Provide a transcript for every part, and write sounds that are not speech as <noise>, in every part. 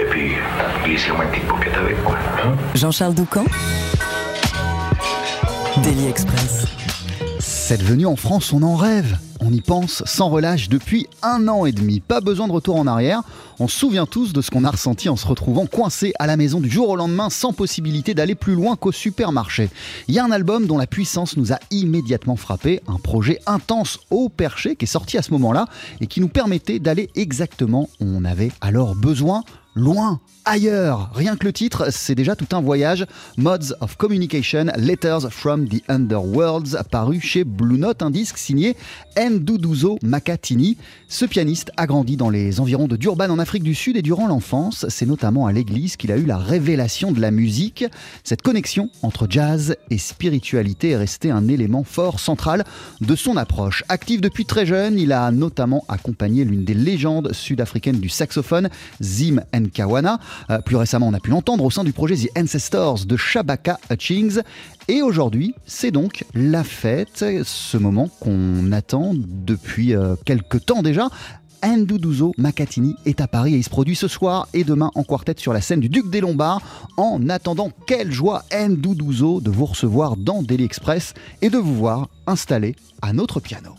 Et puis, glissez-moi une petite paupiette avec, quoi. Hein. Jean-Charles Doucan Daily Express. Cette venue en France, on en rêve. On y pense sans relâche depuis un an et demi. Pas besoin de retour en arrière. On se souvient tous de ce qu'on a ressenti en se retrouvant coincé à la maison du jour au lendemain sans possibilité d'aller plus loin qu'au supermarché. Il y a un album dont la puissance nous a immédiatement frappé, un projet intense au perché qui est sorti à ce moment-là et qui nous permettait d'aller exactement où on avait alors besoin loin, ailleurs. Rien que le titre, c'est déjà tout un voyage. Mods of Communication, Letters from the Underworlds, paru chez Blue Note, un disque signé Nduduzo Makatini. Ce pianiste a grandi dans les environs de Durban en Afrique du Sud et durant l'enfance, c'est notamment à l'église qu'il a eu la révélation de la musique. Cette connexion entre jazz et spiritualité est restée un élément fort central de son approche. Actif depuis très jeune, il a notamment accompagné l'une des légendes sud-africaines du saxophone, Zim Nkawana. Euh, plus récemment, on a pu l'entendre au sein du projet The Ancestors de Shabaka Hutchings. Et aujourd'hui, c'est donc la fête, ce moment qu'on attend depuis euh, quelques temps déjà. Nduduzo Makatini est à Paris et il se produit ce soir et demain en quartet sur la scène du Duc des Lombards. En attendant, quelle joie Nduduzo de vous recevoir dans Daily Express et de vous voir installé à notre piano.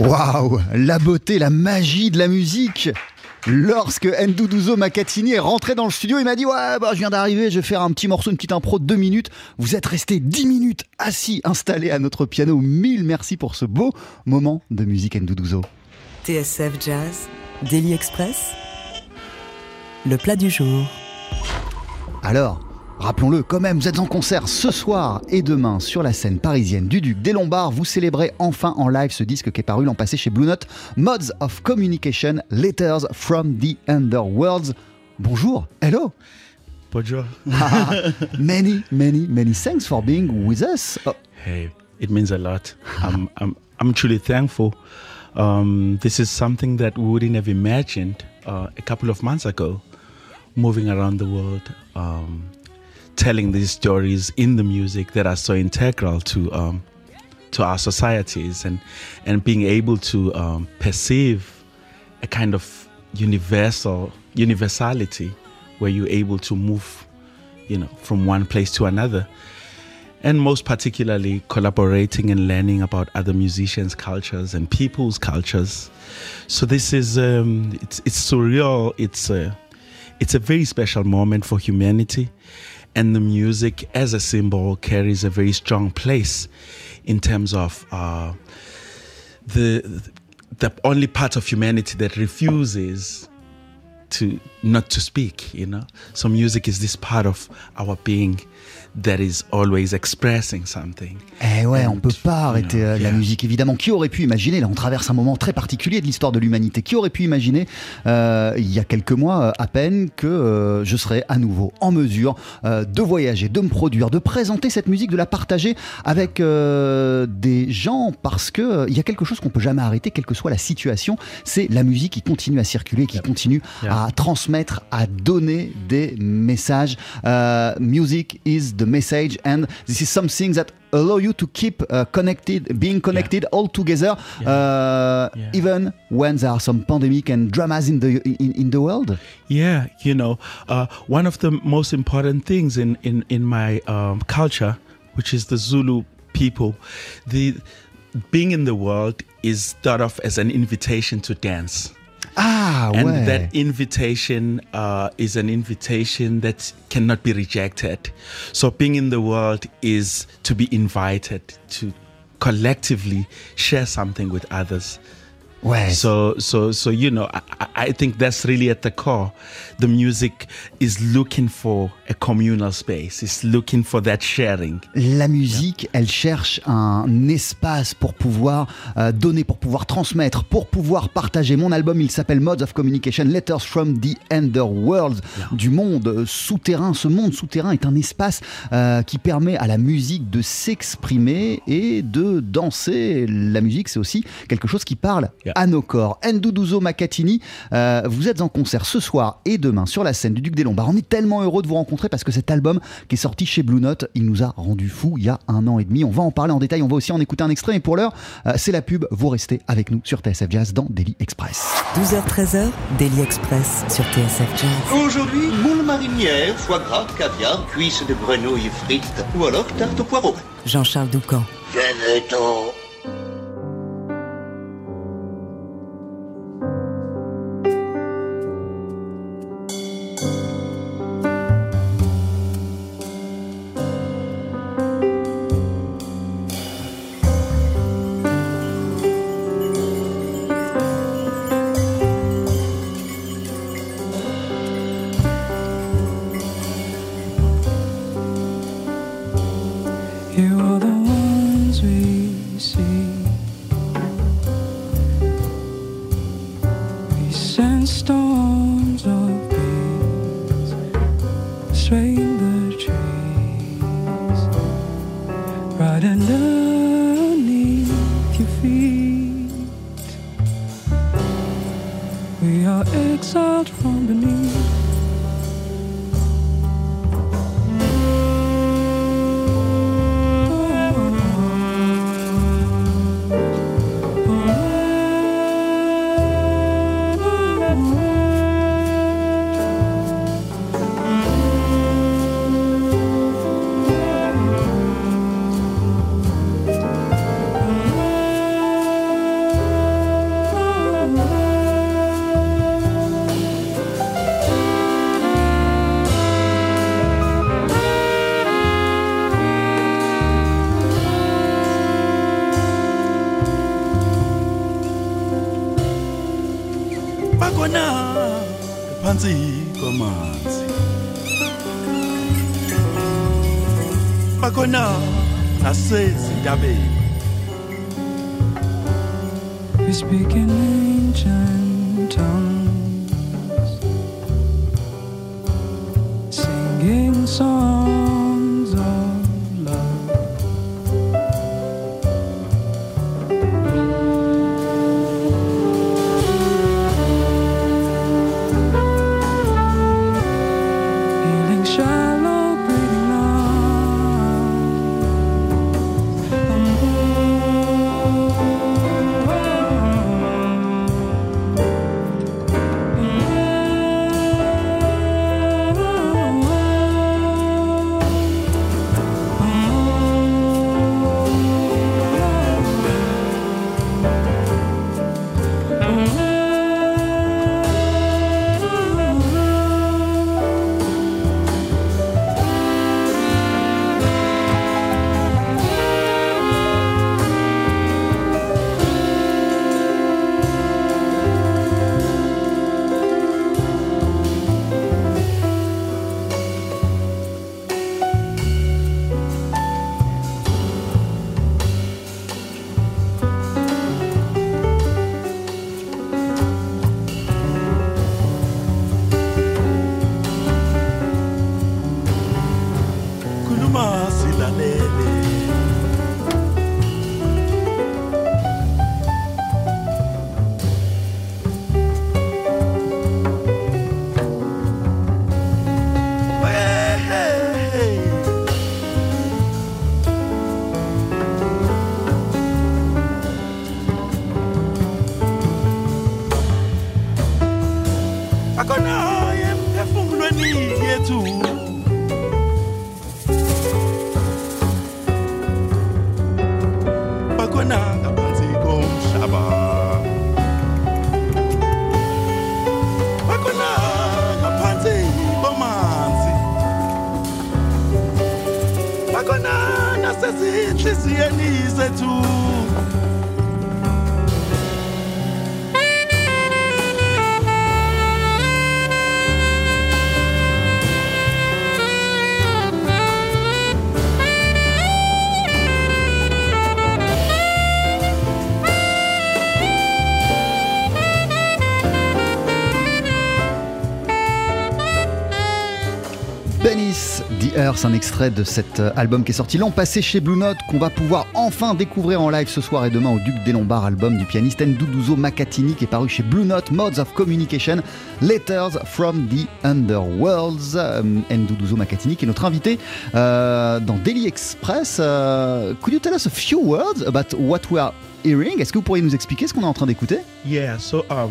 Waouh La beauté, la magie de la musique Lorsque Nduduzo Makatini est rentré dans le studio, il m'a dit Ouais, bah, je viens d'arriver, je vais faire un petit morceau, une petite impro de deux minutes. Vous êtes resté dix minutes assis, installés à notre piano. Mille merci pour ce beau moment de musique Nduduzo. TSF Jazz, Daily Express, le plat du jour. Alors, rappelons-le quand même, vous êtes en concert ce soir et demain sur la scène parisienne du Duc des Lombards. Vous célébrez enfin en live ce disque qui est paru l'an passé chez Blue Note, Modes of Communication, Letters from the Underworlds. Bonjour, hello Bonjour. <laughs> many, many, many thanks for being with us. Oh, Hey, it means a lot. I'm, I'm, I'm truly thankful. Um, this is something that we wouldn't have imagined uh, a couple of months ago, moving around the world, um, telling these stories in the music that are so integral to um, to our societies, and and being able to um, perceive a kind of universal universality, where you're able to move you know, from one place to another. And most particularly collaborating and learning about other musicians' cultures and people's cultures. So this is um, it's it's surreal. It's a it's a very special moment for humanity, and the music as a symbol carries a very strong place in terms of uh, the the only part of humanity that refuses to not to speak you know? So music is this part of our being that is always expressing something. Eh ouais, on peut pas you arrêter know, euh, la yeah. musique évidemment. Qui aurait pu imaginer Là, on traverse un moment très particulier de l'histoire de l'humanité. Qui aurait pu imaginer euh, il y a quelques mois euh, à peine que euh, je serais à nouveau en mesure euh, de voyager, de me produire, de présenter cette musique, de la partager avec des gens parce que il y a quelque chose qu'on peut jamais arrêter, quelle que soit la situation. C'est la musique qui continue à circuler, qui continue Yeah. à transmettre, à donner des messages. Music is the message, and this is something that allow you to keep uh, connected, being connected all together, uh, Yeah. even when there are some pandemic and dramas in the in, in the world. Yeah, you know, uh, one of the most important things in in in my um, culture, which is the Zulu people, the being in the world is thought of as an invitation to dance. Ah And ouais. that invitation uh, is an invitation that cannot be rejected. So being in the world is to be invited to collectively share something with others. So, so, so you know, I, think that's really at the core. The music is looking for a communal space. It's looking for that sharing. La musique, elle cherche un espace pour pouvoir euh, donner, pour pouvoir transmettre, pour pouvoir partager. Mon album, il s'appelle Modes of Communication, Letters from the Underworld, du monde euh, souterrain. Ce monde souterrain est un espace euh, qui permet à la musique de s'exprimer et de danser. La musique, c'est aussi quelque chose qui parle Yeah. À nos corps. Makatini, euh, vous êtes en concert ce soir et demain sur la scène du Duc des Lombards. On est tellement heureux de vous rencontrer parce que cet album qui est sorti chez Blue Note, il nous a rendu fou il y a un an et demi. On va en parler en détail, on va aussi en écouter un extrait. Et pour l'heure, euh, c'est la pub. Vous restez avec nous sur TSF Jazz dans Daily Express. 12h-13h, Daily Express sur TSF Jazz. Aujourd'hui, moule marinière, foie gras, caviar, cuisses de grenouille frites ou alors tarte au poireau. Jean-Charles Doucan. Venez-t'en. You phansi We speak in ancient tongues, singing songs Un extrait de cet euh, album qui est sorti l'an passé chez Blue Note, qu'on va pouvoir enfin découvrir en live ce soir et demain au Duc des Lombards, album du pianiste Nduduzo Makatini qui est paru chez Blue Note, Modes of Communication, Letters from the Underworlds. Euh, Nduduzo Makatini qui est notre invité euh, dans Daily Express. Could you tell us a few words about what we are hearing? Est-ce que vous pourriez nous expliquer ce qu'on est en train d'écouter? Yeah, so um,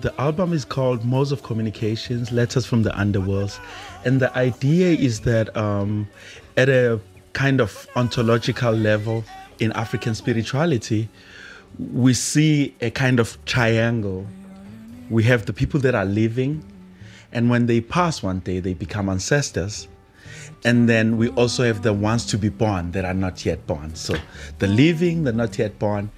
the album is called Modes of Communications, Letters from the Underworlds. And the idea is that um, at a kind of ontological level in African spirituality, we see a kind of triangle. We have the people that are living, and when they pass one day, they become ancestors. And then we also have the ones to be born that are not yet born. So the living, the not yet born,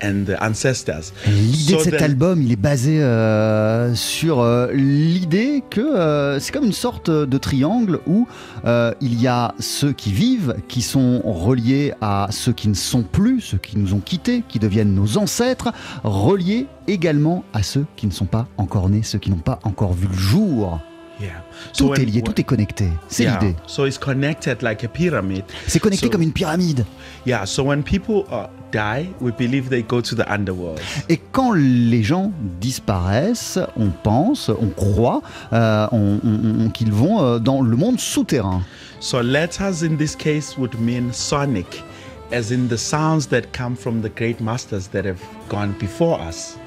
and the ancestors. L'idée So de cet then- album, il est basé euh, sur euh, l'idée que euh, c'est comme une sorte de triangle où euh, il y a ceux qui vivent, qui sont reliés à ceux qui ne sont plus, ceux qui nous ont quittés, qui deviennent nos ancêtres, reliés également à ceux qui ne sont pas encore nés, ceux qui n'ont pas encore vu le jour. Yeah. Tout when- est lié, tout est connecté. C'est Yeah. l'idée. So it's connected like a pyramid. C'est connecté So- comme une pyramide. Yeah. So when people uh, die, we believe they go to the underworld. Et quand les gens disparaissent, on pense, on croit euh, on- on- on- qu'ils vont euh, dans le monde souterrain. So letters in this case would mean sonic, as in the sounds that come from the great masters that have gone before us.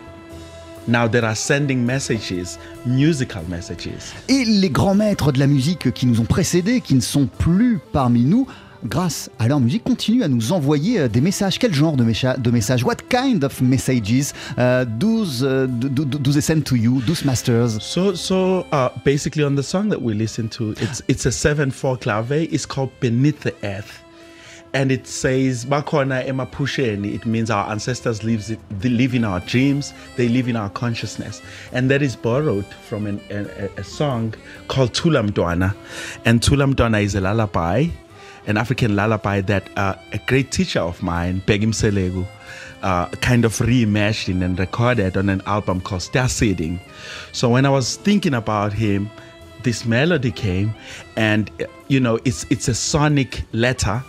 Now that are sending messages, musical messages. Et les grands maîtres de la musique qui nous ont précédés, qui ne sont plus parmi nous, grâce à leur musique, continuent à nous envoyer euh, des messages. Quel genre de, messages? What kind of messages? Uh, uh, do, they send to you, those masters So, so uh, basically, on the song that we listen to, it's it's a seven-four clave. It's called "Beneath the Earth," and it says "Bakona emapusheni." It means our ancestors lives they live in our dreams. They live in our consciousness, and that is borrowed from an, a, a song called Tulam Dwana, and Tulam Dwana is a lullaby, an African lullaby that uh, a great teacher of mine, Begim Selegu. Uh, kind of reimagined and recorded on an album called Star Seeding. So when I was thinking about him, this melody came, and you know, it's it's a sonic letter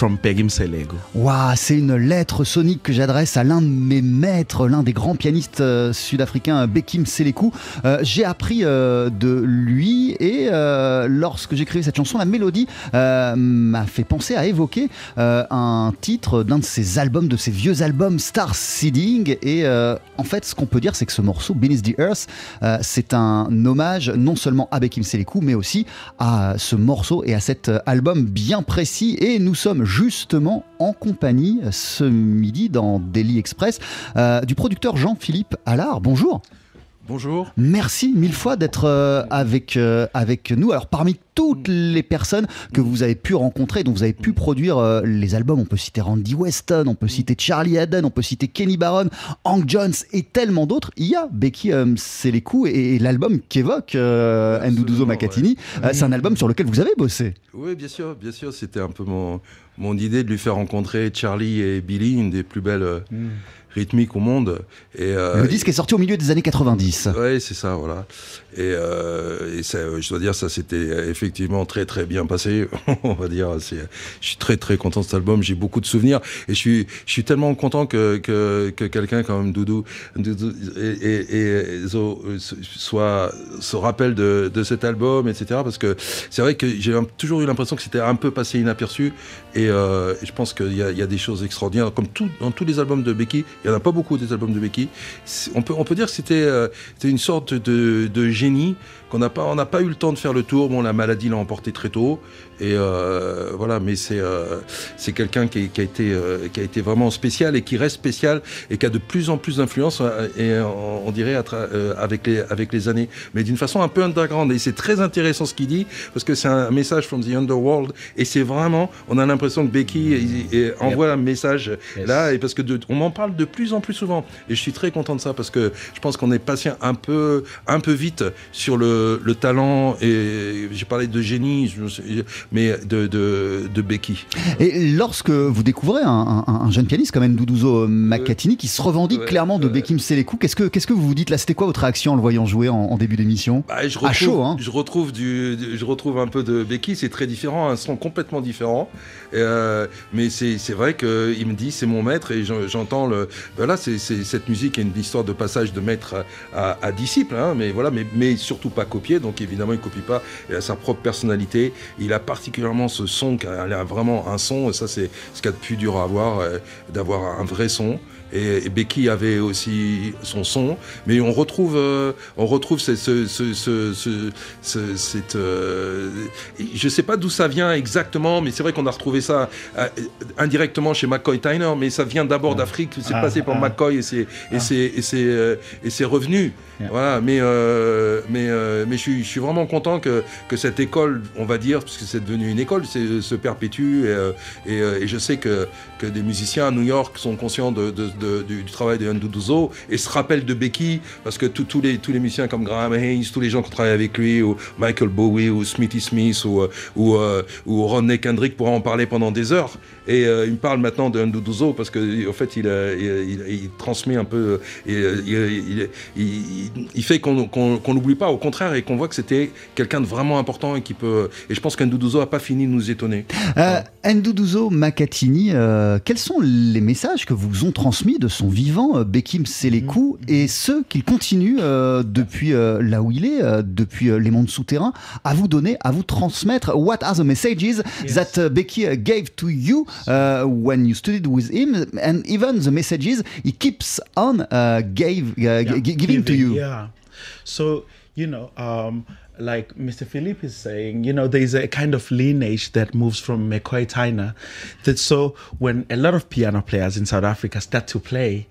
from Selegu. Waouh, c'est une lettre sonique que j'adresse à l'un de mes maîtres, l'un des grands pianistes euh, sud-africains, Bekim Selekou. Euh, j'ai appris euh, de lui et euh, lorsque j'écrivais cette chanson, la mélodie euh, m'a fait penser à évoquer euh, un titre d'un de ses albums, de ses vieux albums, Star Seeding. Et euh, en fait, ce qu'on peut dire, c'est que ce morceau, Beneath the Earth, euh, c'est un hommage non seulement à Bekim Selekou, mais aussi à ce morceau et à cet euh, album bien précis. Et nous sommes justement en compagnie ce midi dans Daily Express euh, du producteur Jean-Philippe Allard. Bonjour. Bonjour. Merci mille fois d'être euh, avec, euh, avec nous. Alors parmi toutes les personnes que vous avez pu rencontrer, dont vous avez pu produire euh, les albums, on peut citer Randy Weston, on peut citer Charlie Haddon, on peut citer Kenny Barron, Hank Jones et tellement d'autres. Il y a Becky euh, Selekou et, et l'album qu'évoque euh, Nduduzo Makatini. Euh, c'est un album sur lequel vous avez bossé. Oui, bien sûr, bien sûr. C'était un peu mon, mon idée de lui faire rencontrer Charlie et Billy, une des plus belles euh, rythmiques au monde. Et, euh, Le disque est sorti au milieu des années 90. Oui, c'est ça, voilà. Et, euh, je dois dire, ça c'était effectivement très très bien passé. <laughs> On va dire, je suis très très content de cet album. J'ai beaucoup de souvenirs et je suis, je suis tellement content que que, que quelqu'un comme Doudou, Doudou et, et, soit se rappelle de, de cet album, etc. Parce que c'est vrai que j'ai toujours eu l'impression que c'était un peu passé inaperçu et, euh, je pense qu'il y a, des choses extraordinaires. Comme tout, dans tous les albums de Becky, il y en a pas beaucoup des albums de Becky. On peut, on peut dire que c'était euh, une sorte de, de génie qu'on n'a pas, on n'a pas eu le temps de faire le tour. Bon, la maladie l'a emporté très tôt, et euh, voilà. Mais c'est, euh, c'est quelqu'un qui, qui a été, euh, qui a été vraiment spécial et qui reste spécial et qui a de plus en plus d'influence. Et on, on dirait avec les, avec les années, mais d'une façon un peu underground. Et c'est très intéressant ce qu'il dit parce que c'est un message from the underworld. Et c'est vraiment, on a l'impression que Becky envoie un message là, et parce que de- on m'en parle de plus en plus souvent. Et je suis très content de ça parce que je pense qu'on est passé un peu, un peu vite sur le, le talent et j'ai parlé de génie, mais de, de, de Becky. Et lorsque vous découvrez un, un- un jeune pianiste comme Ndouduzo Makatini qui se revendique ouais, clairement de Bekim Selekou, qu'est-ce que, qu'est-ce que vous vous dites là? C'était quoi votre réaction en le voyant jouer en, en début d'émission? Bah, je À retrouve, chaud, hein je retrouve du, je retrouve un peu de Becky. C'est très différent, un son complètement différent. Euh, mais c'est, c'est vrai que il me dit c'est mon maître et j'en- j'entends le. Voilà, c'est, c'est- cette musique est une histoire de passage de maître à, à disciple, hein, mais voilà, mais, mais surtout pas copié. Donc évidemment, il copie pas. Il a sa propre personnalité. Il a particulièrement ce son, qui a, vraiment un son. Et ça, c'est ce qu'il y a de plus dur à avoir, euh, d'avoir un vrai son. Et, et Becky avait aussi son son, mais on retrouve, euh, on retrouve ce, ce, ce, ce, ce- ce- cette, euh, je sais pas d'où ça vient exactement, mais c'est vrai qu'on a retrouvé ça euh, indirectement chez McCoy Tyner, mais ça vient d'abord d'Afrique, c'est Ah, passé par ah. McCoy et c'est et Ah. et euh. Voilà, mais mais mais je suis, je suis vraiment content que que cette école, on va dire, parce que c'est devenu une école, se perpétue et, je sais que que des musiciens à New York sont conscients de, de- du, travail de Nduduzo et se rappellent de Becky parce que les tous les musiciens comme Graham Hayes, tous les gens qui ont travaillé avec lui ou Michael Bowie ou Smithy Smith ou euh, ou, euh, Kendrick pourraient en parler pendant des heures et euh, il me parle maintenant de Nduduzo parce que en fait il, euh, il, il- il transmet un peu euh, il, il- il- il fait qu'on qu'on qu'on l'oublie pas. Au contraire et qu'on voit que c'était quelqu'un de vraiment important et qui peut et je pense qu'Nduduzo a pas fini de nous étonner. Euh, Nduduzo Makatini, euh, quels sont les messages que vous ont transmis de son vivant euh, Bekim Selekou et ceux qu'il continue euh, depuis euh, là où il est, euh, depuis euh, les mondes souterrains, à vous donner, à vous transmettre? What are the messages that uh, Becky gave to you? Uh, when you studied with him and even the messages he keeps on uh, gave, uh, gi- giving to you? Yeah. So, you know, um, like Mr. Philippe is saying, you know, there's a kind of lineage that moves from McCoy Tyner. That so when a lot of piano players in South Africa start to play,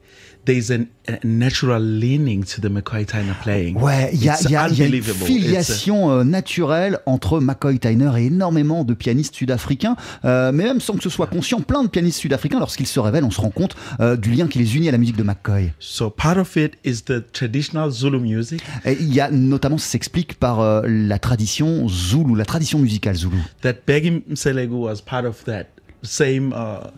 there's an, a natural leaning to the McCoy Tyner playing. Ouais, il y a, y y une filiation euh, naturelle entre McCoy Tyner et énormément de pianistes sud-africains, euh, mais même sans que ce soit conscient, plein de pianistes sud-africains, lorsqu'ils se révèlent, on se rend compte euh, du lien qui les unit à la musique de McCoy. So part of it is the traditional Zulu music Et il y a notamment, ça s'explique par la tradition zoulou, la tradition musicale zoulou. that Begim Selegu was part of that same. Uh,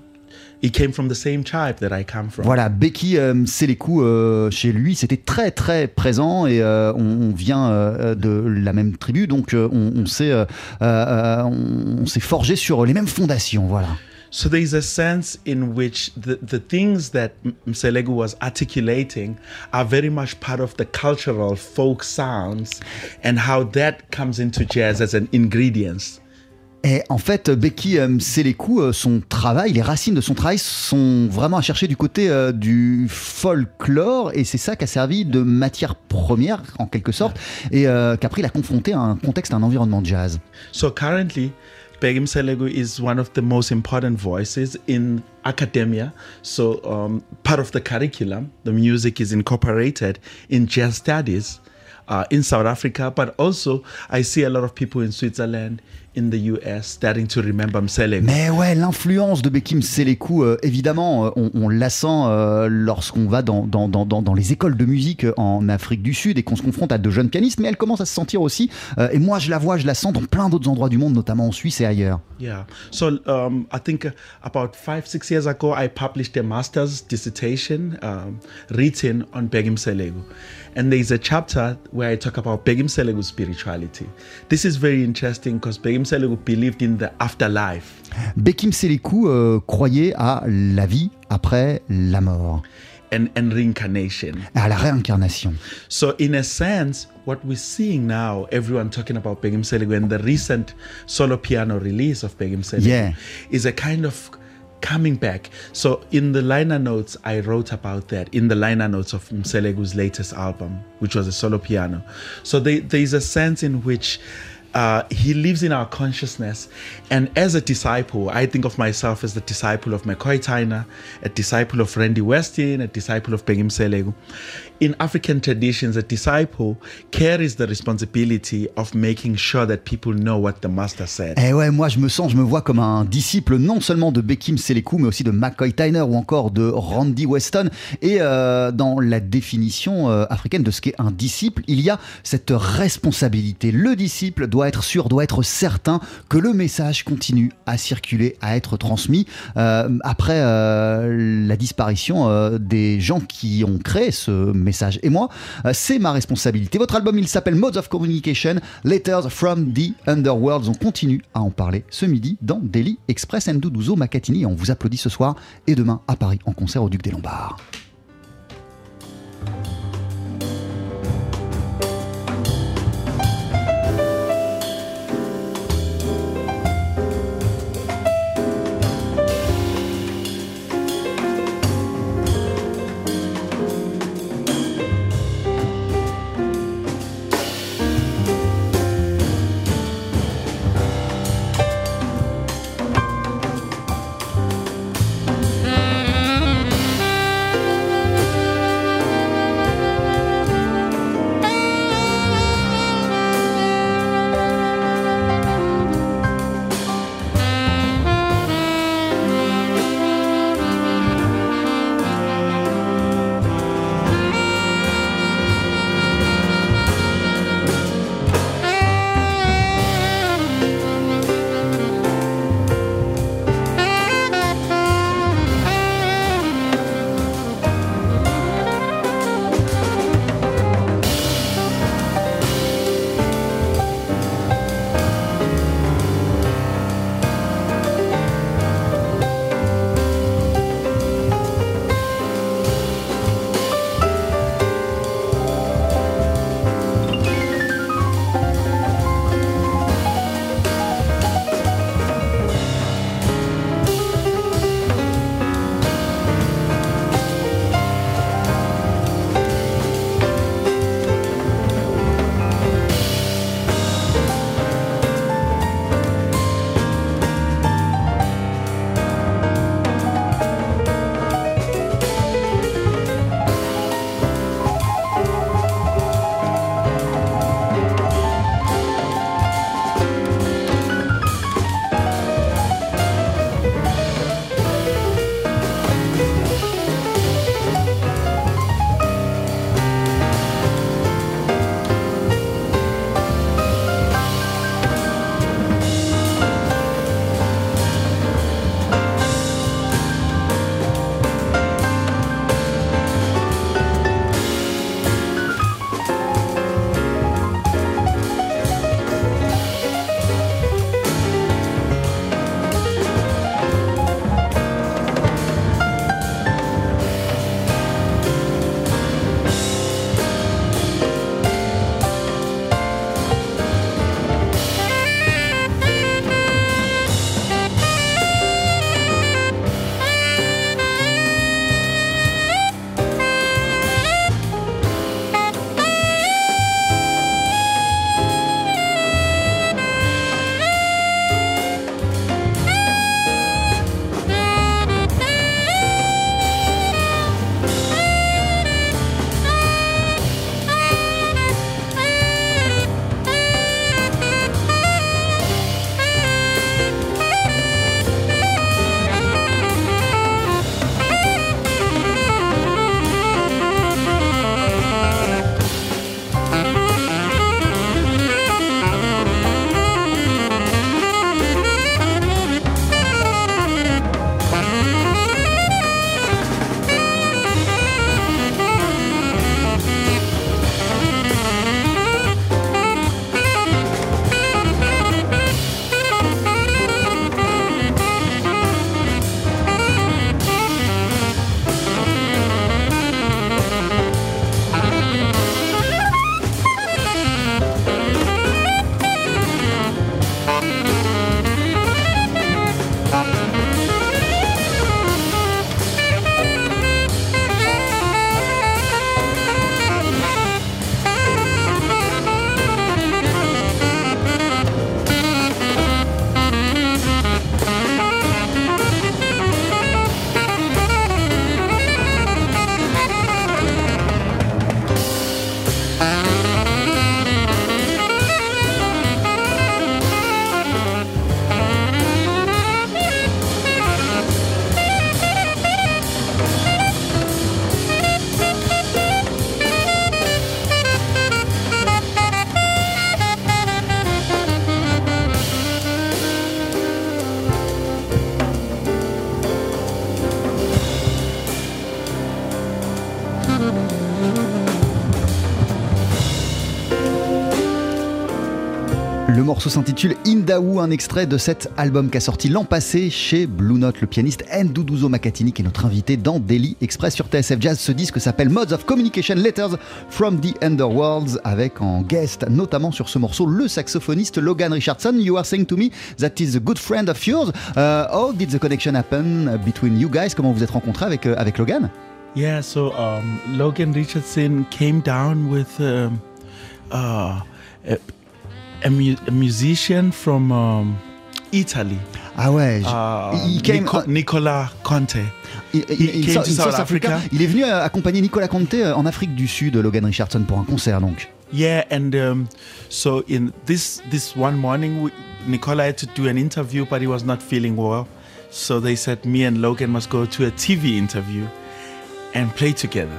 he came from the same tribe that I come from. Voilà, Becky euh, Selekou, euh, chez lui, c'était très très présent et euh, on, on vient euh, de la même tribu, donc euh, on, s'est euh, on, s'est forgé sur les mêmes fondations, voilà. So there's a sense in which the, the things that Mselegu was articulating are very much part of the cultural folk sounds and how that comes into jazz as an ingredient. Et en fait, Becky euh, Selekou, euh, son travail, les racines de son travail sont vraiment à chercher du côté euh, du folklore, et c'est ça qui a servi de matière première, en quelque sorte, et euh, qu'après il a confronté à un contexte, à un environnement de jazz. So currently, Begim Selegu is one of the most important voices in academia. So um, part of the curriculum, the music is incorporated in jazz studies uh, in South Africa, but also I see a lot of people in Switzerland, in the US starting to remember. Mais ouais, l'influence de Bekim Selekou, euh, évidemment, euh, on, on la sent euh, lorsqu'on va dans, dans, dans, dans, les écoles de musique en Afrique du Sud et qu'on se confronte à de jeunes pianistes, mais elle commence à se sentir aussi, euh, et moi je la vois, je la sens dans plein d'autres endroits du monde, notamment en Suisse et ailleurs. Yeah. So um, I think uh, about five, six years ago, I published a master's dissertation um, written on Begim Selegu. And there's a chapter where I talk about Begim Selegu's spirituality. This is very interesting because Begim Selegu believed in the afterlife. Bekim Selekou euh, croyait à la vie après la mort, And, and reincarnation. à la réincarnation. So, in a sense, what we're seeing now, everyone talking about Begim Selegu and the recent solo piano release of Begim Selegu Yeah. is a kind of coming back. So, in the liner notes, I wrote about that in the liner notes of Mselegu's latest album, which was a solo piano. So, there, there's a sense in which uh, he lives in our consciousness. And as a disciple, I think of myself as the disciple of McCoy Tyner, a disciple of Randy Westin, a disciple of Begim Selegu. In African traditions, a disciple carries the responsibility of making sure that people know what the master said. Eh ouais, moi je me sens, je me vois comme un disciple non seulement de Bekim Selekou, mais aussi de McCoy Tyner ou encore de Randy Weston. Et euh, dans la définition euh, africaine de ce qu'est un disciple, il y a cette responsabilité. Le disciple doit être sûr, doit être certain que le message continue à circuler, à être transmis. Euh, après euh, la disparition euh, des gens qui ont créé ce message. Et moi, c'est ma responsabilité. Votre album, il s'appelle Modes of Communication, Letters from the Underworld. On continue à en parler ce midi dans Daily Express M. Doudouzo Macatini. On vous applaudit ce soir et demain à Paris en concert au Duc des Lombards. Morceau s'intitule Indaou, un extrait de cet album qui a sorti l'an passé chez Blue Note. Le pianiste Nduduzo Makatini, qui est notre invité dans Daily Express sur TSF Jazz. Ce disque s'appelle Modes of Communication Letters from the Underworlds, avec en guest, notamment sur ce morceau, le saxophoniste Logan Richardson. You are saying to me that is a good friend of yours. Uh, how did the connection happen between you guys? Comment vous êtes rencontrés avec, euh, Logan? Yeah, so um, Logan Richardson came down with um, uh, a, mu- a musician from um, Italy. Ah ouais, Uh, il came- Nico- Nicola Conte. Il, il- He il- came to South South Africa. Africa. Il est venu euh, accompagner Nicolas Conte euh, en Afrique du Sud, Logan Richardson, pour un concert donc. Yeah, and um, so in this this one morning, we, Nicola had to do an interview, but he was not feeling well. So they said me and Logan must go to a TV interview and play together.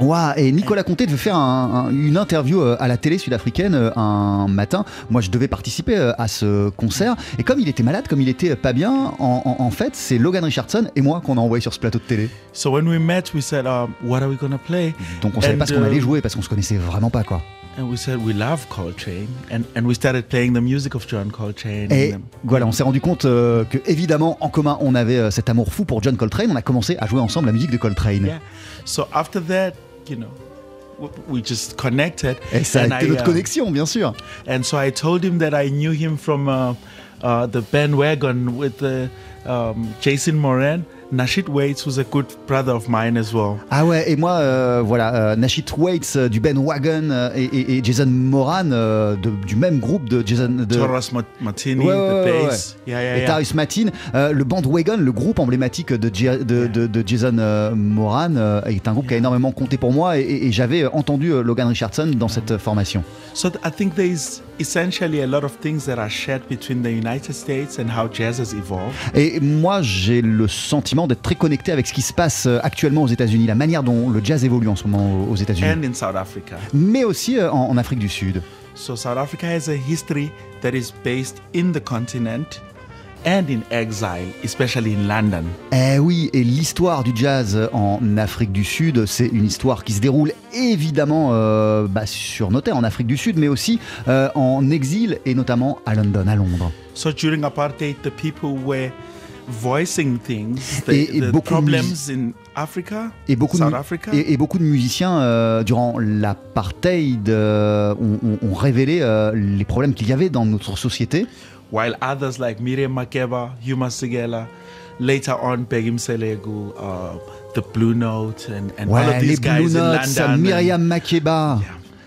Ouah, et Nicolas Conte devait faire un- un- une interview euh, à la télé sud-africaine euh, un matin. Moi, je devais participer euh, à ce concert. Et comme il était malade, comme il était pas bien, en, en- en fait, c'est Logan Richardson et moi qu'on a envoyé sur ce plateau de télé. So when we met, we said, um, "What are we gonna play?" Donc on savait And, pas ce qu'on uh, allait jouer parce qu'on se connaissait vraiment pas quoi. And we said we love Coltrane, and and we started playing the music of John Coltrane. Et voilà, on s'est rendu compte euh, que évidemment en commun on avait euh, cet amour fou pour John Coltrane. On a commencé à jouer ensemble la musique de Coltrane. yeah. So after that, you know, we just connected. Et ça a and été I, notre uh, connexion, bien sûr. And so I told him that I knew him from uh, uh, the bandwagon with uh, um, Jason Moran, Nashid Waits, who's a good brother of mine as well. Ah ouais, et moi, euh, voilà, euh, Nashit Waits euh, du Ben Wagon et, et- et Jason Moran de- du même groupe de Jason. De... Taurus Ma- Martini, Ouais, the ouais, ouais, bass. ouais. Yeah, yeah, et yeah. Tarius Matin, le bandwagon, le groupe emblématique de, Ja- de, de- de Jason Moran, est un groupe qui a énormément compté pour moi et, j'avais entendu Logan Richardson dans cette euh, formation. So I think there's essentially a lot of things that are shared between the United States and how jazz has evolved. Et moi, j'ai le sentiment d'être très connecté avec ce qui se passe euh, actuellement aux États-Unis, la manière dont le jazz évolue en ce moment aux- aux États-Unis, and in South Africa. mais aussi euh, en, en Afrique du Sud. So South Africa has a history that is based in the continent and in exile, especially in London. Eh oui, et l'histoire du jazz en Afrique du Sud, c'est une histoire qui se déroule évidemment euh, bah, sur nos terres en Afrique du Sud, mais aussi euh, en exil et notamment à London, à Londres. So during apartheid, the people were voicing things, the, Et- et the beaucoup de problems in Africa, Et beaucoup, de, South mu- Africa. et, et beaucoup de musiciens, euh, durant l'apartheid, euh, ont, ont- ont révélé euh, les problèmes qu'il y avait dans notre société. While others like Miriam Makeba, Huma Sigela, later on Begim Selegu, uh, the Blue Note, and, and all of these guys Blue in Notes, London. and- Myriam Makeba,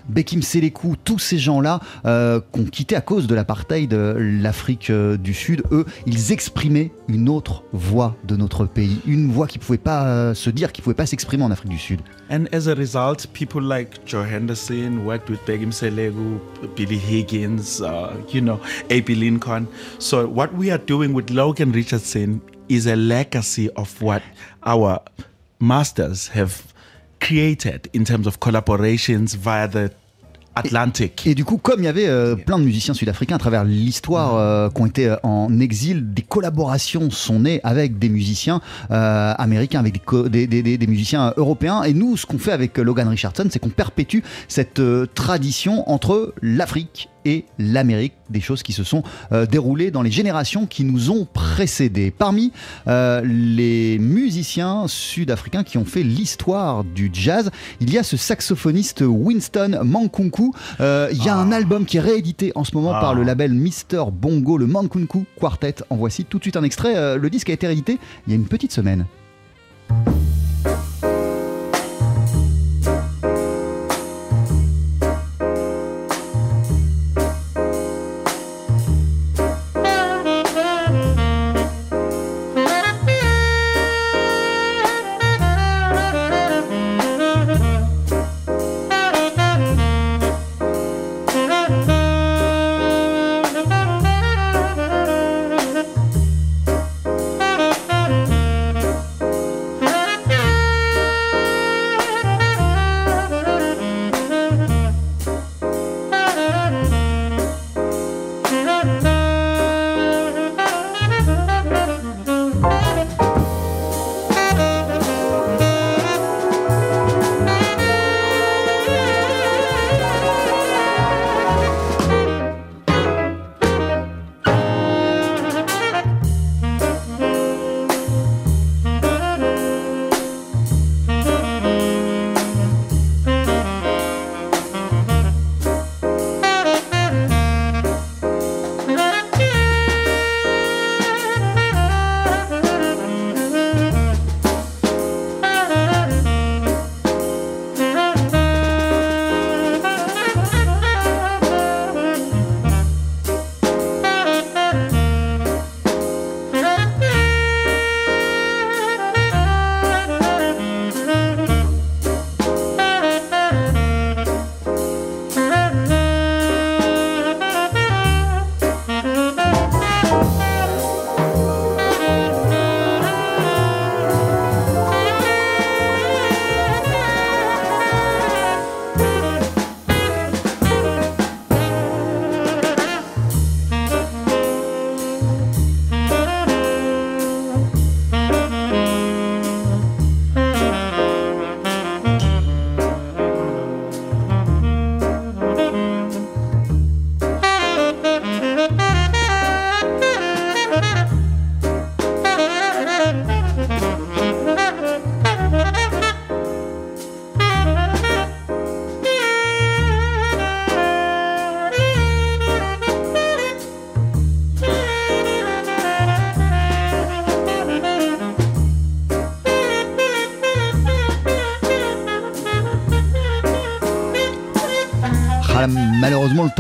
Bekim Selekou, tous ces gens-là euh, qu'on quitté à cause de l'apartheid de l'Afrique euh, du Sud, eux, ils exprimaient une autre voix de notre pays, une voix qui pouvait pas euh, se dire, qui pouvait pas s'exprimer en Afrique du Sud. And as a result, people like Joe Henderson worked with Begim Selegu, Billy Higgins, uh, you know, A.P. Lincoln. So what we are doing with Logan Richardson is a legacy of what our masters have created in terms of collaborations via the Atlantic. Et du coup, comme il y avait euh, plein de musiciens sud-africains à travers l'histoire euh, qui ont été euh, en exil, des collaborations sont nées avec des musiciens américains, avec des, co- des, des- des- des musiciens européens. Et nous, ce qu'on fait avec Logan Richardson, c'est qu'on perpétue cette tradition entre l'Afrique et l'Amérique, des choses qui se sont euh, déroulées dans les générations qui nous ont précédés. Parmi euh, les musiciens sud-africains qui ont fait l'histoire du jazz, il y a ce saxophoniste Winston Mankunku. Euh, il y a un album qui est réédité en ce moment Ah. par le label Mister Bongo, le Mankunku Quartet. En voici tout de suite un extrait. Le disque a été réédité il y a une petite semaine.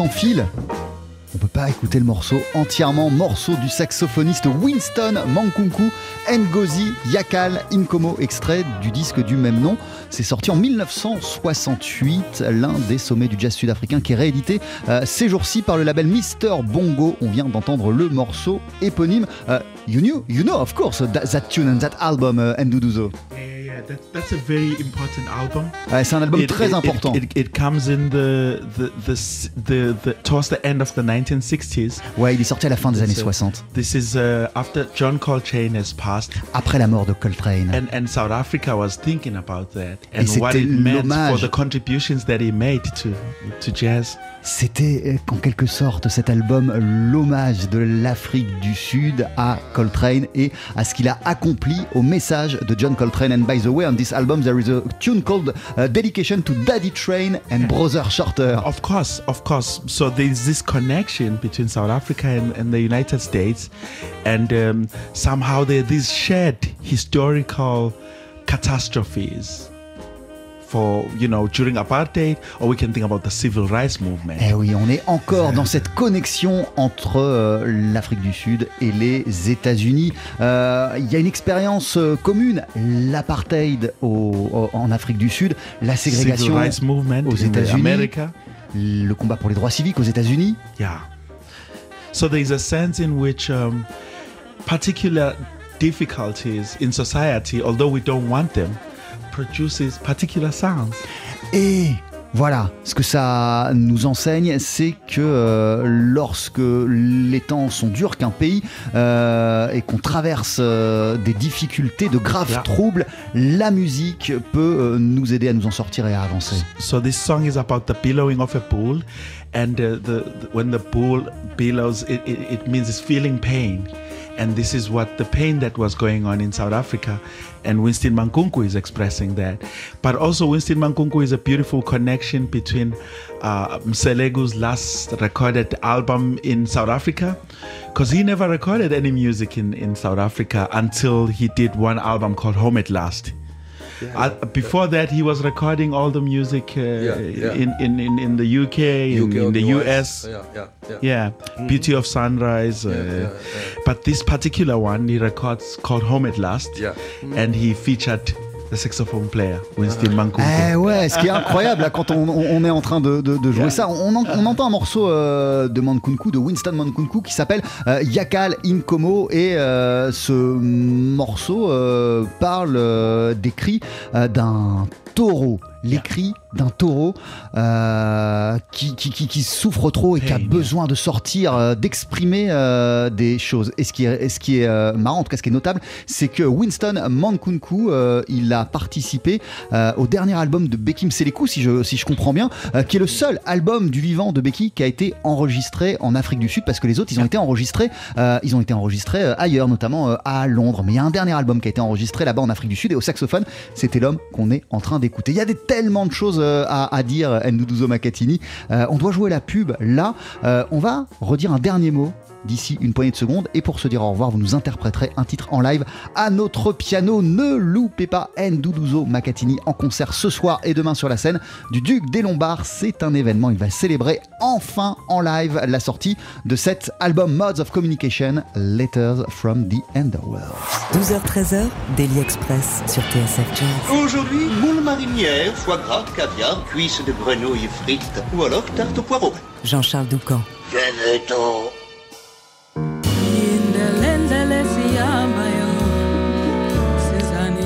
Temps file. On peut pas écouter le morceau entièrement, morceau du saxophoniste Winston Mankunku, Ngozi Yakal Inkomo, extrait du disque du même nom. C'est sorti en 1968, l'un des sommets du jazz sud-africain qui est réédité euh, ces jours-ci par le label Mister Bongo. On vient d'entendre le morceau éponyme. Euh, you knew, you know, of course, that, that tune and that album, uh, Nduduzo. That, that's a very important album. Ouais, c'est un album It- très it- important. It, comes in the the, the the the towards the end of the 1960s. Ouais, il est sorti à la fin des années uh, 60, This is uh, after John Coltrane has passed, après la mort de Coltrane. and and South Africa was thinking about that Et and what it meant for the contributions that he made to to jazz. C'était euh, en quelque sorte cet album l'hommage de l'Afrique du Sud à Coltrane et à ce qu'il a accompli au message de John Coltrane. And by the way, on this album there is a tune called uh, Dedication to Daddy Train and Brother Shorter. Of course, of course. So there's this connection between South Africa and, and the United States, and um, somehow there are these shared historical catastrophes. For you know, during apartheid, or we can think about the civil rights movement. Eh oui, on est encore dans cette connexion entre euh, l'Afrique du Sud et les États-Unis. Euh, Il y a une expérience euh, commune, l'apartheid en Afrique du Sud, la Civil ségrégation rights movement aux in États-Unis, le combat pour les droits civiques aux États-Unis. Yeah. So there is a sense in which um, particular difficulties in society, although we don't want them, produces particular sounds. Et voilà, ce que ça nous enseigne, c'est que euh, lorsque les temps sont durs, qu'un pays euh, et qu'on traverse euh, des difficultés, de graves Yeah. troubles, la musique peut nous aider à nous en sortir et à avancer. So this song is about the billowing of a bull, and the, the when the bull billows, it, it, it means it's feeling pain, and this is what the pain that was going on in South Africa, and Winston Mankunku is expressing that. But also Winston Mankunku is a beautiful connection between uh, Mselegu's last recorded album in South Africa, because he never recorded any music in in South Africa until he did one album called Home at Last. Uh, before that, he was recording all the music uh, yeah. In, in, in, in the UK, in, UK in the US. US. Yeah, yeah, yeah. Yeah, Beauty of Sunrise. uh, yeah, yeah. But this particular one, he records called Home at Last. Yeah. And he featured the saxophone player, Winston Mankunku. Eh ouais, ce qui est incroyable là, quand on, est en train de, de- de jouer Yeah. ça, on, en- on entend un morceau euh, de Mankunku, de Winston Mankunku, qui s'appelle euh, Yakal Inkomo, et euh, ce morceau euh, parle euh, des cris euh, d'un taureau. Les cris d'un taureau euh, qui, qui, qui- qui souffre trop et qui a besoin de sortir, euh, d'exprimer euh, des choses. Et ce qui est, ce qui est euh, marrant, en tout cas ce qui est notable, c'est que Winston Mankunku, il a participé au dernier album de Becky Mseleku, si je, si je comprends bien, qui est le seul album du vivant de Becky qui a été enregistré en Afrique du Sud, parce que les autres, ils ont été enregistrés, ils ont été enregistrés ailleurs, notamment à Londres. Mais il y a un dernier album qui a été enregistré là-bas en Afrique du Sud, et au saxophone, c'était l'homme qu'on est en train d'écouter. Il y a des, tellement de choses à, à dire, Nduduzo Makatini. Euh, on doit jouer la pub là. Euh, on va redire un dernier mot d'ici une poignée de secondes. Et pour se dire au revoir, vous nous interpréterez un titre en live à notre piano. Ne loupez pas Nduduzo Makatini en concert ce soir et demain sur la scène du Duc des Lombards. C'est un événement. Il va célébrer enfin en live la sortie de cet album Modes of Communication, Letters from the Underworld. 12h-13h, Daily Express sur TSF Jazz. Aujourd'hui, moule marinière, foie gras, caviar, cuisses de grenouille frites ou alors tarte au poireau. Jean-Charles Doucan. Veneto.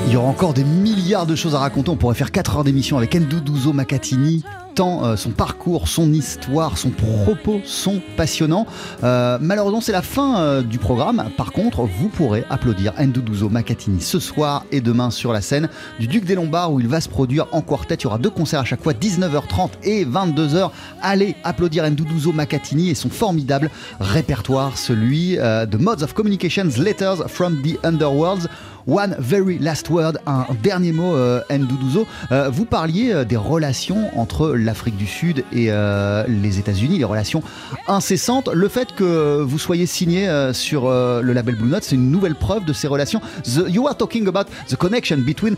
Il y aura encore des milliards de choses à raconter. On pourrait faire 4 heures d'émission avec Nduduzo Makatini. Tant euh, son parcours, son histoire, son propos sont passionnants. Euh, malheureusement, c'est la fin euh, du programme. Par contre, vous pourrez applaudir Nduduzo Makatini ce soir et demain sur la scène du Duc des Lombards où il va se produire en quartet. Il y aura deux concerts à chaque fois, 19h30 et 22h. Allez applaudir Nduduzo Makatini et son formidable répertoire, celui de Modes of Communications, Letters from the Underworlds. One very last word, un dernier mot, euh, Nduduzo. Euh, vous parliez euh, des relations entre l'Afrique du Sud et euh, les États-Unis, les relations incessantes. Le fait que vous soyez signé euh, sur euh, le label Blue Note, c'est une nouvelle preuve de ces relations. The- you are talking about the connection between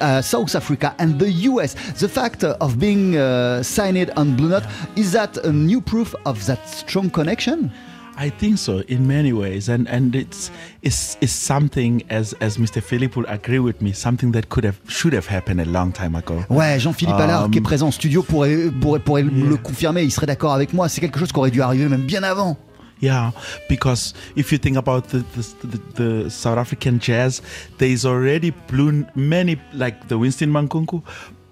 uh, South Africa and the US. The fact of being uh, signed on Blue Note, is that a new proof of that strong connection? I think so in many ways, and and it's it's, it's something as as Mr. Philip will agree with me, something that could have should have happened a long time ago. Ouais, Jean-Philippe Allard, Um, qui est présent en studio, pourrait, pourrait, pourrait le confirmer, il serait d'accord avec moi. C'est quelque chose qui aurait dû arriver même bien avant. Yeah, because if you think about the the, the, the South African jazz, there is already many like the Winston Mankunku,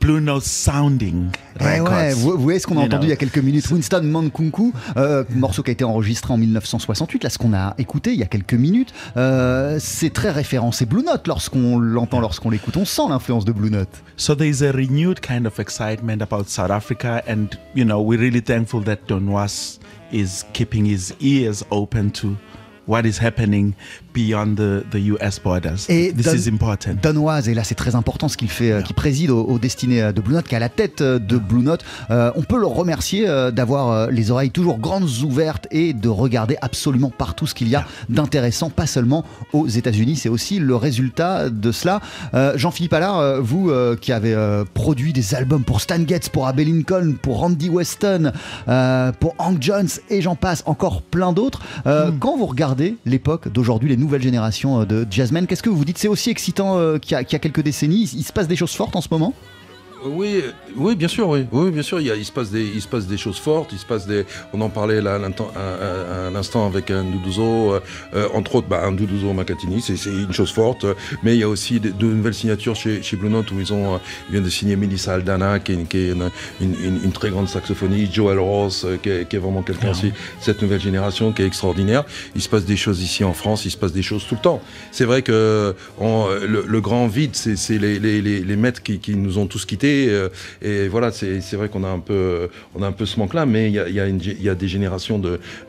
blue note sounding Eh ouais, vous, vous voyez ce qu'on a you entendu know. il y a quelques minutes, Winston Mankunku, euh, morceau qui a été enregistré en 1968, là ce qu'on a écouté il y a quelques minutes, euh, c'est très référencé Blue Note lorsqu'on l'entend, lorsqu'on l'écoute, on sent l'influence de Blue Note. So there is a renewed kind of excitement about South Africa, and you know we're really thankful that Don Was is keeping his ears open to what is happening beyond the, the U.S. borders. Et this Don- is important. Danoise, et là c'est très important ce qu'il fait, euh, qui préside aux, aux destinées euh, de Blue Note, qui est à la tête euh, de Blue Note. Euh, on peut le remercier d'avoir les oreilles toujours grandes ouvertes et de regarder absolument partout ce qu'il y a d'intéressant, pas seulement aux États-Unis. C'est aussi le résultat de cela. Euh, Jean-Philippe Allard, vous euh, qui avez produit des albums pour Stan Getz, pour Abbey Lincoln, pour Randy Weston, pour Hank Jones et j'en passe, encore plein d'autres. Euh, Quand vous regardez l'époque d'aujourd'hui, les nouvelles générations euh, de jazzmen, qu'est-ce que vous dites? C'est aussi excitant euh, qu'il y, a- quelques décennies. Il se passe des choses fortes en ce moment? Oui, oui, bien sûr, oui, oui, bien sûr. Il, y a- il se passe des, il se passe des choses fortes. Il se passe des. On en parlait là à l'instant- avec un Doudouzo, euh, euh, entre autres, bah, un Doudouzo Makatini, c'est une chose forte. Mais il y a aussi de, de nouvelles signatures chez, chez Blue Note où ils ont, euh, ils viennent de signer Melissa Aldana, qui est, une, qui est une, une- une- une très grande saxophoniste, Joel Ross, euh, qui est, qui est vraiment quelqu'un aussi cette nouvelle génération qui est extraordinaire. Il se passe des choses ici en France, il se passe des choses tout le temps. C'est vrai que on- le, le grand vide, c'est c'est les, les, les, les maîtres qui, qui nous ont tous quittés. Euh, et voilà, c'est vrai qu'on a un peu, on a un peu ce manque-là, mais il y a, des générations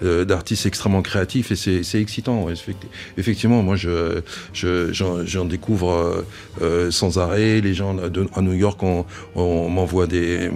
euh, d'artistes extrêmement créatifs et c'est excitant. Effectivement, moi, je, je- j'en découvre euh, sans arrêt. Les gens à New York, on, m'envoie des,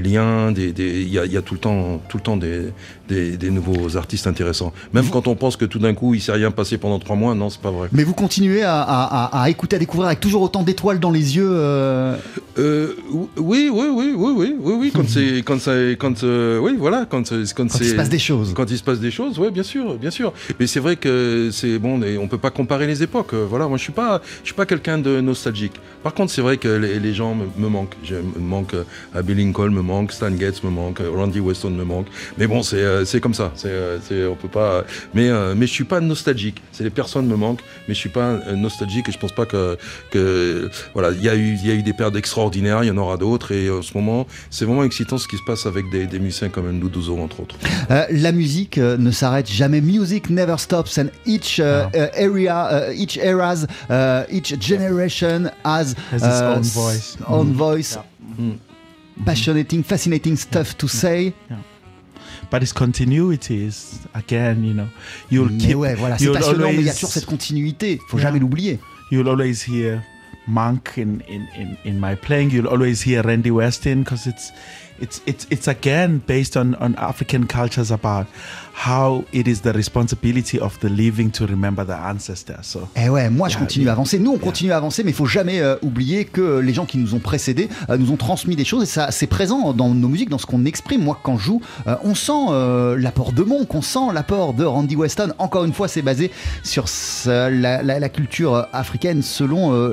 liens. Il y, a, y a tout le temps, tout le temps des, des, des nouveaux artistes intéressants. Même quand on pense que tout d'un coup, il s'est rien passé pendant trois mois, non, c'est pas vrai. Mais vous continuez à, à- à- à écouter, à découvrir avec toujours autant d'étoiles dans les yeux. euh, Euh, oui, oui, oui, oui, oui, oui, oui, quand c'est, quand ça, quand, euh, oui, voilà, quand, quand, Quand il se passe des choses. Quand il se passe des choses, oui, bien sûr, bien sûr. Mais c'est vrai que c'est bon, on peut pas comparer les époques. Voilà, moi je suis pas, je suis pas quelqu'un de nostalgique. Par contre, c'est vrai que les, les gens me, me manquent. Je me manque Abby Lincoln, me manque Stan Getz, me manque Randy Weston, me manque. Mais bon, c'est, c'est comme ça. C'est, euh, c'est, on peut pas. Mais, euh, mais je suis pas nostalgique. C'est les personnes me manquent, mais je suis pas euh, nostalgique et je pense pas que, que voilà, il y a eu, il y a eu des périodes extraordinaires, il y en aura d'autres et en ce moment, c'est vraiment excitant ce qui se passe avec des, des musiciens comme Ndoudouzo entre autres. Euh, la musique euh, ne s'arrête jamais. Music never stops, and each uh, uh, area, uh, each eras, uh, each generation has, Has its own voice. own Mm. voice. Passionating, fascinating stuff to say. But its continuity is again, you know, you'll Mais keep. ouais, voilà, c'est you'll passionnant, mais il y a always- toujours cette continuité. Faut Yeah. jamais l'oublier. You'll always hear Monk in, in, in, in my playing. You'll always hear Randy Weston because it's it's it's it's again based on, on African cultures about how it is the responsibility of the living to remember their ancestors. So Eh ouais, moi je Yeah, continue à avancer. Nous on continue à avancer, mais il faut jamais euh, oublier que les gens qui nous ont précédés euh, nous ont transmis des choses et ça c'est présent dans nos musiques, dans ce qu'on exprime. Moi quand je joue, euh, on sent l'apport de Monk, on sent l'apport de Randy Weston. Encore une fois, c'est basé sur ce- la, la- la culture africaine selon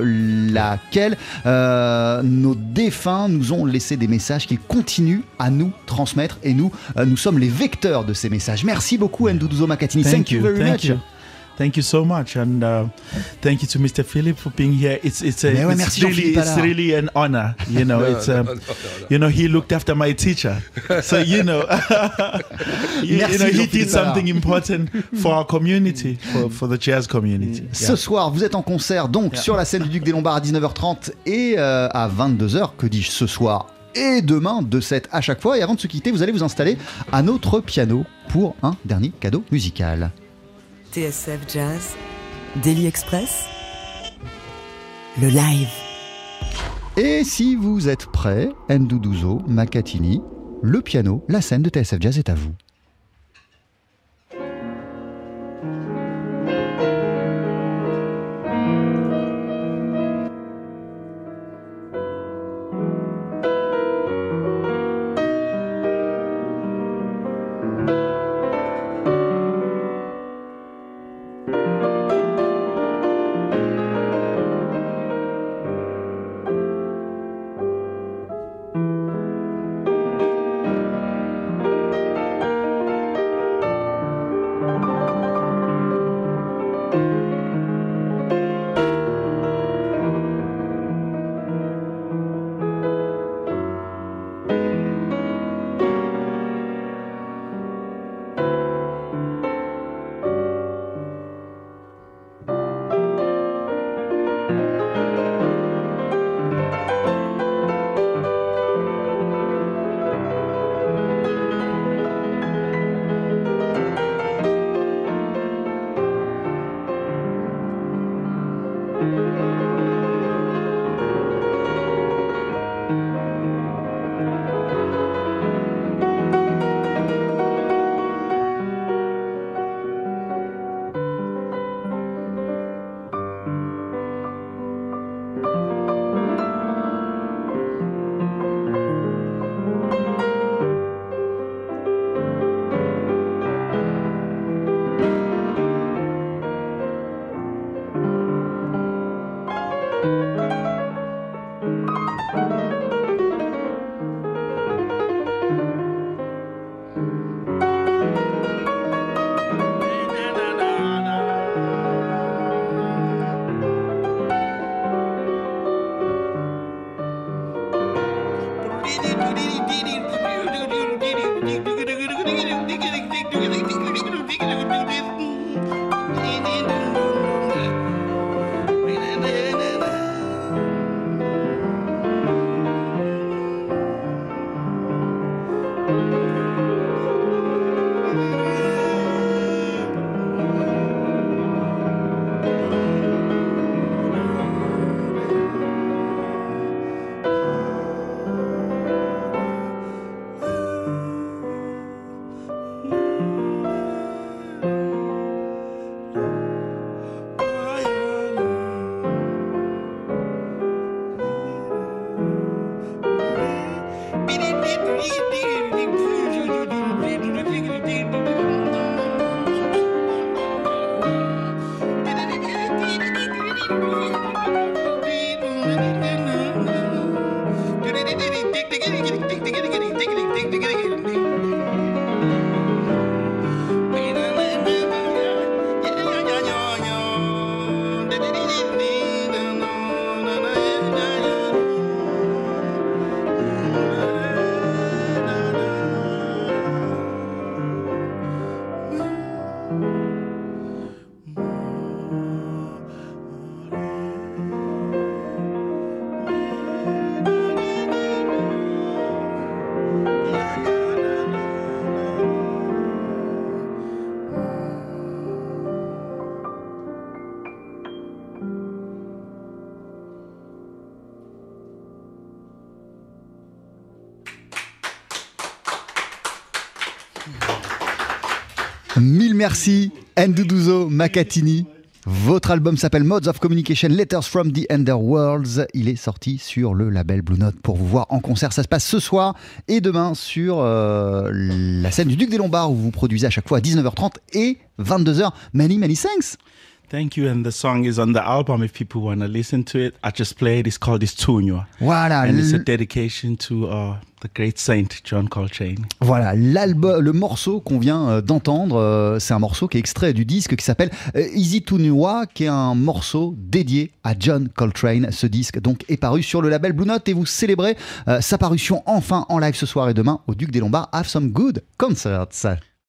laquelle nos défunts nous ont laissé des messages qu'ils continuent à nous transmettre et nous, nous sommes les vecteurs de ces messages. Merci beaucoup Nduduzo Makatini. Thank, you very thank much. you. Thank you so much, and uh, thank you to Mr. Philip for being here. It's it's a ouais, it's merci really it's really an honor. You know, <laughs> No, it's no, um, no, no, no. you know he looked after my teacher, so you know, <laughs> you, know he did something important for our community, for, for the jazz community. Ce Yeah. soir, vous êtes en concert donc sur la scène du Duc des Lombards à 19h30 et euh, à 22h, que dis-je ce soir et demain de 7 à chaque fois. Et avant de se quitter, vous allez vous installer à notre piano pour un dernier cadeau musical. TSF Jazz, Daily Express, le live. Et si vous êtes prêts, Nduduzo, Makatini, le piano, la scène de TSF Jazz est à vous. Merci, Nduduzo Makatini. Votre album s'appelle Modes of Communication Letters from the Underworlds. Il est sorti sur le label Blue Note pour vous voir en concert. Ça se passe ce soir et demain sur euh, la scène du Duc des Lombards où vous produisez à chaque fois à 19h30 et 22h. Many, many thanks. Thank you. And the song is on the album if people want to listen to it. I just played. It's called Istugno. Voilà. And it's a dedication to uh, the great saint John Coltrane. Voilà, l'album, le morceau qu'on vient euh, d'entendre, euh, c'est un morceau qui est extrait du disque qui s'appelle euh, Easy to Nuwa, qui est un morceau dédié à John Coltrane. Ce disque donc est paru sur le label Blue Note et vous célébrez sa parution enfin en live ce soir et demain au Duc des Lombards. Have some good concerts.